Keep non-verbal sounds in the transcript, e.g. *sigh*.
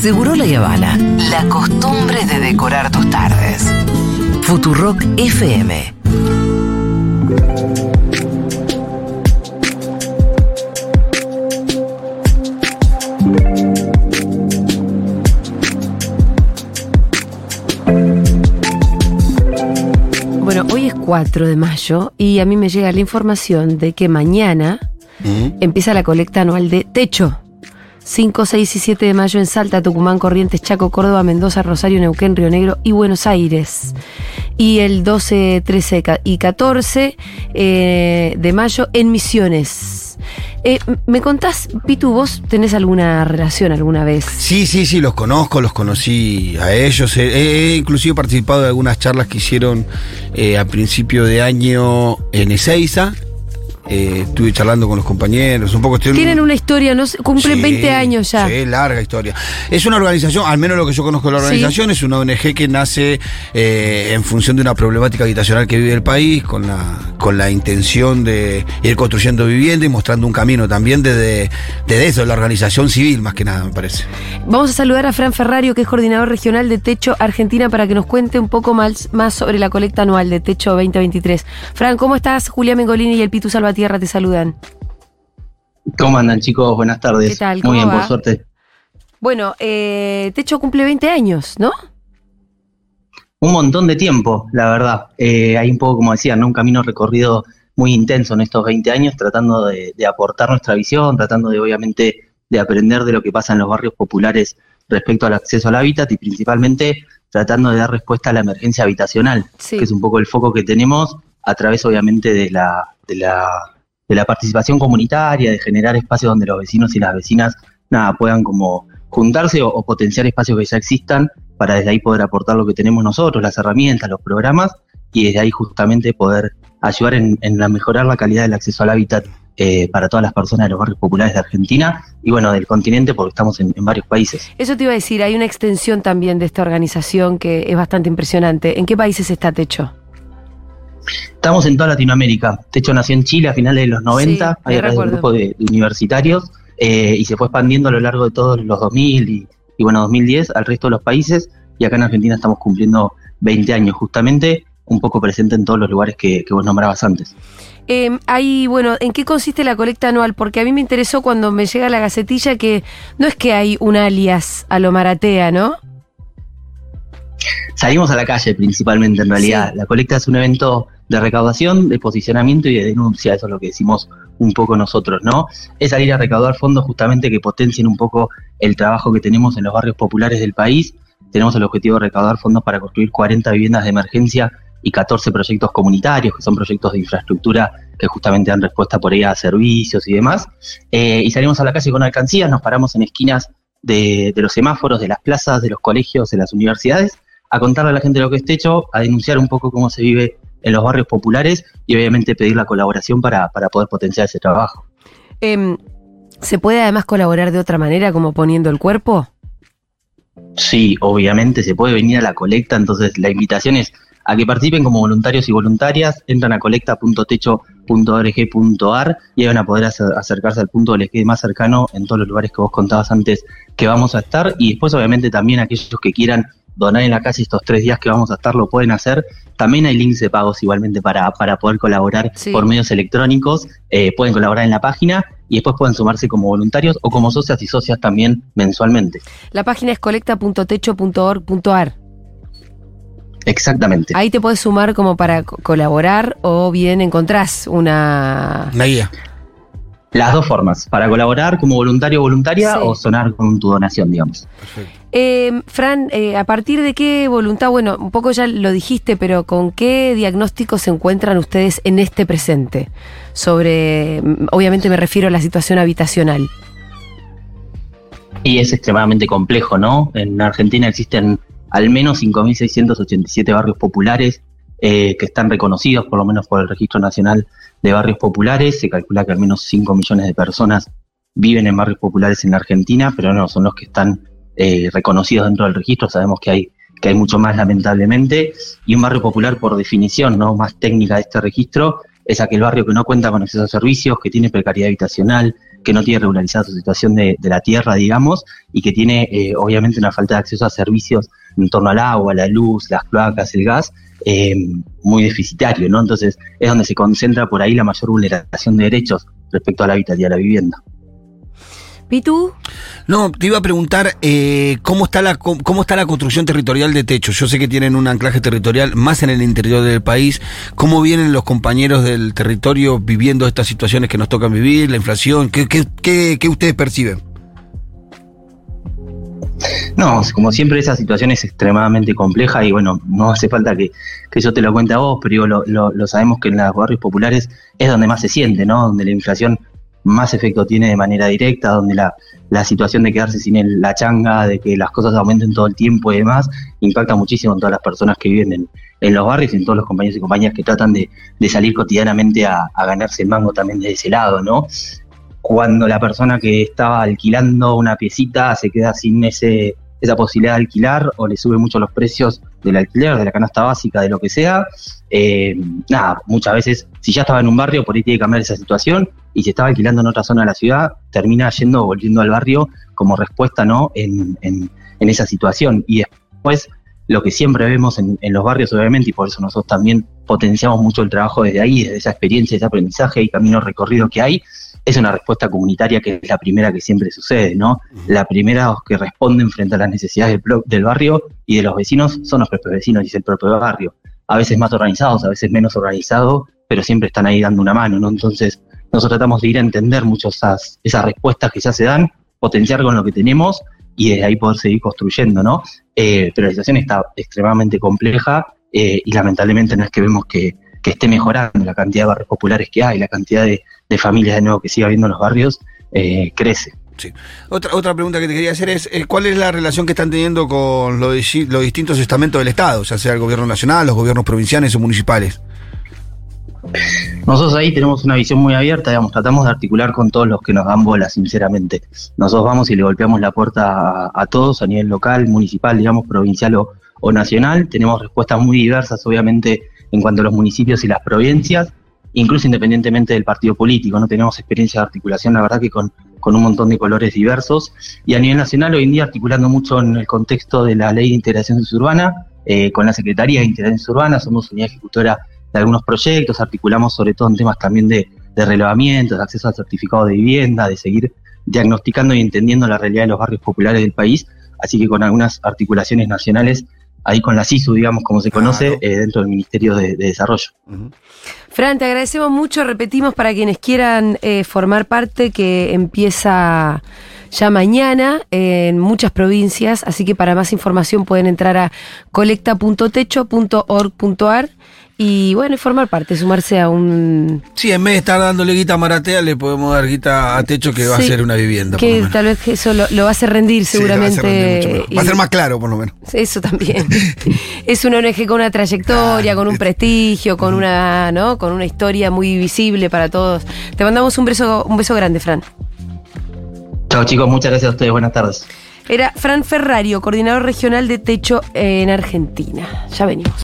Seguro la Habana, la costumbre de decorar tus tardes. Futurock FM. Bueno, hoy es 4 de mayo y a mí me llega la información de que mañana empieza la colecta anual de techo. 5, 6 y 7 de mayo en Salta, Tucumán, Corrientes, Chaco, Córdoba, Mendoza, Rosario, Neuquén, Río Negro y Buenos Aires. Y el 12, 13 ca- y 14 eh, de mayo en Misiones. Eh, ¿Me contás, Pitu, vos tenés alguna relación alguna vez? Sí, sí, sí, los conozco, los conocí a ellos. He, he inclusive participado de algunas charlas que hicieron eh, a principio de año en Ezeiza. Eh, estuve charlando con los compañeros, un poco... Tienen una historia, no cumplen Sí, 20 años ya. Sí, larga historia. Es una organización, al menos lo que yo conozco de la Sí. organización, es una ONG que nace eh, en función de una problemática habitacional que vive el país, con la, con la intención de ir construyendo vivienda y mostrando un camino también desde, desde eso, la organización civil, más que nada, me parece. Vamos a saludar a Fran Ferrario, que es coordinador regional de Techo Argentina, para que nos cuente un poco más, más sobre la colecta anual de Techo 2023. Fran, ¿cómo estás? Julián Mengolini y el Pitu Salvatierra te saludan. ¿Cómo andan chicos? Buenas tardes. ¿Qué tal? ¿Cómo Muy bien, va? por suerte. Bueno, eh, Techo cumple 20 años, ¿no? Un montón de tiempo, la verdad. Eh, hay un poco, como decía, ¿no? un camino recorrido muy intenso en estos 20 años, tratando de, de aportar nuestra visión, tratando de, obviamente, de aprender de lo que pasa en los barrios populares respecto al acceso al hábitat y principalmente tratando de dar respuesta a la emergencia habitacional, Sí. que es un poco el foco que tenemos a través, obviamente, de la, de la, de la participación comunitaria, de generar espacios donde los vecinos y las vecinas nada, puedan como juntarse o, potenciar espacios que ya existan para desde ahí poder aportar lo que tenemos nosotros, las herramientas, los programas, y desde ahí justamente poder ayudar en, en la mejorar la calidad del acceso al hábitat eh, para todas las personas de los barrios populares de Argentina y bueno, del continente porque estamos en, en varios países. Eso te iba a decir, hay una extensión también de esta organización que es bastante impresionante. ¿En qué países está Techo? Estamos en toda Latinoamérica. Techo nació en Chile a finales de los 90, Sí, hay de un grupo de, de universitarios, eh, y se fue expandiendo a lo largo de todos los 2000 y, y bueno, 2010 al resto de los países, y acá en Argentina estamos cumpliendo 20 años justamente, un poco presente en todos los lugares que, que vos nombrabas antes. Eh, hay, bueno, ¿en qué consiste la colecta anual? Porque a mí me interesó cuando me llega la gacetilla que no es que hay un alias a lo maratea, ¿no? Salimos a la calle principalmente en realidad. Sí. La colecta es un evento de recaudación, de posicionamiento y de denuncia, eso es lo que decimos un poco nosotros, ¿no? Es salir a recaudar fondos justamente que potencien un poco el trabajo que tenemos en los barrios populares del país. Tenemos el objetivo de recaudar fondos para construir 40 viviendas de emergencia y 14 proyectos comunitarios, que son proyectos de infraestructura que justamente dan respuesta por ahí a servicios y demás. Eh, y salimos a la calle con alcancías, nos paramos en esquinas de, de los semáforos, de las plazas, de los colegios, de las universidades, a contarle a la gente lo que es techo, a denunciar un poco cómo se vive en los barrios populares y obviamente pedir la colaboración para, para poder potenciar ese trabajo. Em, ¿Se puede además colaborar de otra manera, como poniendo el cuerpo? Sí, obviamente se puede venir a la colecta, entonces la invitación es a que participen como voluntarios y voluntarias, entran a colecta.techo.org.ar y ahí van a poder acer- acercarse al punto que les quede más cercano en todos los lugares que vos contabas antes que vamos a estar y después obviamente también aquellos que quieran donar en la calle estos tres días que vamos a estar lo pueden hacer. También hay links de pagos igualmente para, para poder colaborar Sí. por medios electrónicos, Eh, pueden colaborar en la página y después pueden sumarse como voluntarios o como socias y socias también mensualmente. La página es colecta.techo.org.ar. Exactamente. Ahí te puedes sumar como para co- colaborar o bien encontrás una... Una guía. Las dos formas, para colaborar como voluntario o voluntaria Sí. o sonar con tu donación, digamos. Eh, Fran, eh, ¿a partir de qué voluntad? Bueno, un poco ya lo dijiste, pero ¿con qué diagnóstico se encuentran ustedes en este presente? Sobre, mm, obviamente me refiero a la situación habitacional. Y es extremadamente complejo, ¿no? En Argentina existen al menos 5.687 barrios populares eh, que están reconocidos, por lo menos por el Registro Nacional de Barrios Populares. Se calcula que al menos 5 millones de personas viven en barrios populares en la Argentina, pero no, son los que están eh, reconocidos dentro del registro. Sabemos que hay, que hay mucho más, lamentablemente. Y un barrio popular, por definición, ¿no? Más técnica de este registro, es aquel barrio que no cuenta con acceso a servicios, que tiene precariedad habitacional, que no tiene regularizada su situación de, la tierra, digamos, y que tiene eh, obviamente una falta de acceso a servicios en torno al agua, la luz, las cloacas, el gas, eh, muy deficitario, ¿no? Entonces es donde se concentra por ahí la mayor vulneración de derechos respecto al hábitat y a la vivienda. ¿Pitu? No, te iba a preguntar eh, cómo, está la, cómo está la construcción territorial de techo. Yo sé que tienen un anclaje territorial más en el interior del país. ¿Cómo vienen los compañeros del territorio viviendo estas situaciones que nos tocan vivir, la inflación? ¿Qué, qué, ustedes perciben? No, como siempre esa situación es extremadamente compleja y bueno, no hace falta que, yo te lo cuente a vos, pero lo, lo, sabemos que en los barrios populares es donde más se siente, ¿no? Donde la inflación más efecto tiene de manera directa, donde la, la situación de quedarse sin la changa, de que las cosas aumenten todo el tiempo y demás, impacta muchísimo en todas las personas que viven en, en los barrios y en todos los compañeros y compañeras que tratan de, de salir cotidianamente a, a, ganarse el mango también de ese lado, ¿no? Cuando la persona que estaba alquilando una piecita se queda sin ese esa posibilidad de alquilar o le sube mucho los precios del alquiler, de la canasta básica, de lo que sea. Eh, nada, muchas veces, si ya estaba en un barrio, por ahí tiene que cambiar esa situación y si estaba alquilando en otra zona de la ciudad, termina yendo o volviendo al barrio como respuesta ¿no? en, en, esa situación. Y después, lo que siempre vemos en, en, los barrios, obviamente, y por eso nosotros también potenciamos mucho el trabajo desde ahí, desde esa experiencia, ese aprendizaje y camino recorrido que hay, es una respuesta comunitaria que es la primera que siempre sucede, ¿no? La primera que responden frente a las necesidades del, del barrio y de los vecinos son los propios vecinos y es el propio barrio. A veces más organizados, a veces menos organizados, pero siempre están ahí dando una mano, ¿no? Entonces, nosotros tratamos de ir a entender mucho esas, esas respuestas que ya se dan, potenciar con lo que tenemos y desde ahí poder seguir construyendo, ¿no? Eh, pero la situación está extremadamente compleja eh, y lamentablemente no es que vemos que, que esté mejorando la cantidad de barrios populares que hay, la cantidad de, familias de nuevo que sigue habiendo en los barrios, eh, crece. Sí. Otra, otra pregunta que te quería hacer es, eh, ¿cuál es la relación que están teniendo con los, distintos estamentos del Estado, ya sea el gobierno nacional, los gobiernos provinciales o municipales? Nosotros ahí tenemos una visión muy abierta, digamos, tratamos de articular con todos los que nos dan bola, sinceramente. Nosotros vamos y le golpeamos la puerta a, todos a nivel local, municipal, digamos, provincial o, o nacional. Tenemos respuestas muy diversas, obviamente, en cuanto a los municipios y las provincias, incluso independientemente del partido político. No tenemos experiencia de articulación, la verdad que con, un montón de colores diversos. Y a nivel nacional, hoy en día articulando mucho en el contexto de la Ley de Integración Urbana, eh, con la Secretaría de Integración Urbana, somos unidad ejecutora de algunos proyectos, articulamos sobre todo en temas también de, de relevamiento, de acceso al certificado de vivienda, de seguir diagnosticando y entendiendo la realidad de los barrios populares del país, así que con algunas articulaciones nacionales ahí con la CISU, digamos, como se conoce, eh, dentro del Ministerio de, Desarrollo. Fran, te agradecemos mucho. Repetimos para quienes quieran eh, formar parte que empieza ya mañana en muchas provincias, así que para más información pueden entrar a colecta.techo.org.ar y bueno, y formar parte, sumarse a un... Sí, en vez de estar dándole guita a Maratea, le podemos dar guita a Techo que va a ser una vivienda. Que tal vez eso lo, va a hacer rendir seguramente. va, a ser más claro, por lo menos. Eso también. *laughs* es una ONG con una trayectoria, con un prestigio, con una, ¿no? Con una historia muy visible para todos. Te mandamos un beso, un beso grande, Fran. Chao chicos, muchas gracias a ustedes, buenas tardes. Era Fran Ferrario, coordinador regional de Techo en Argentina. Ya venimos.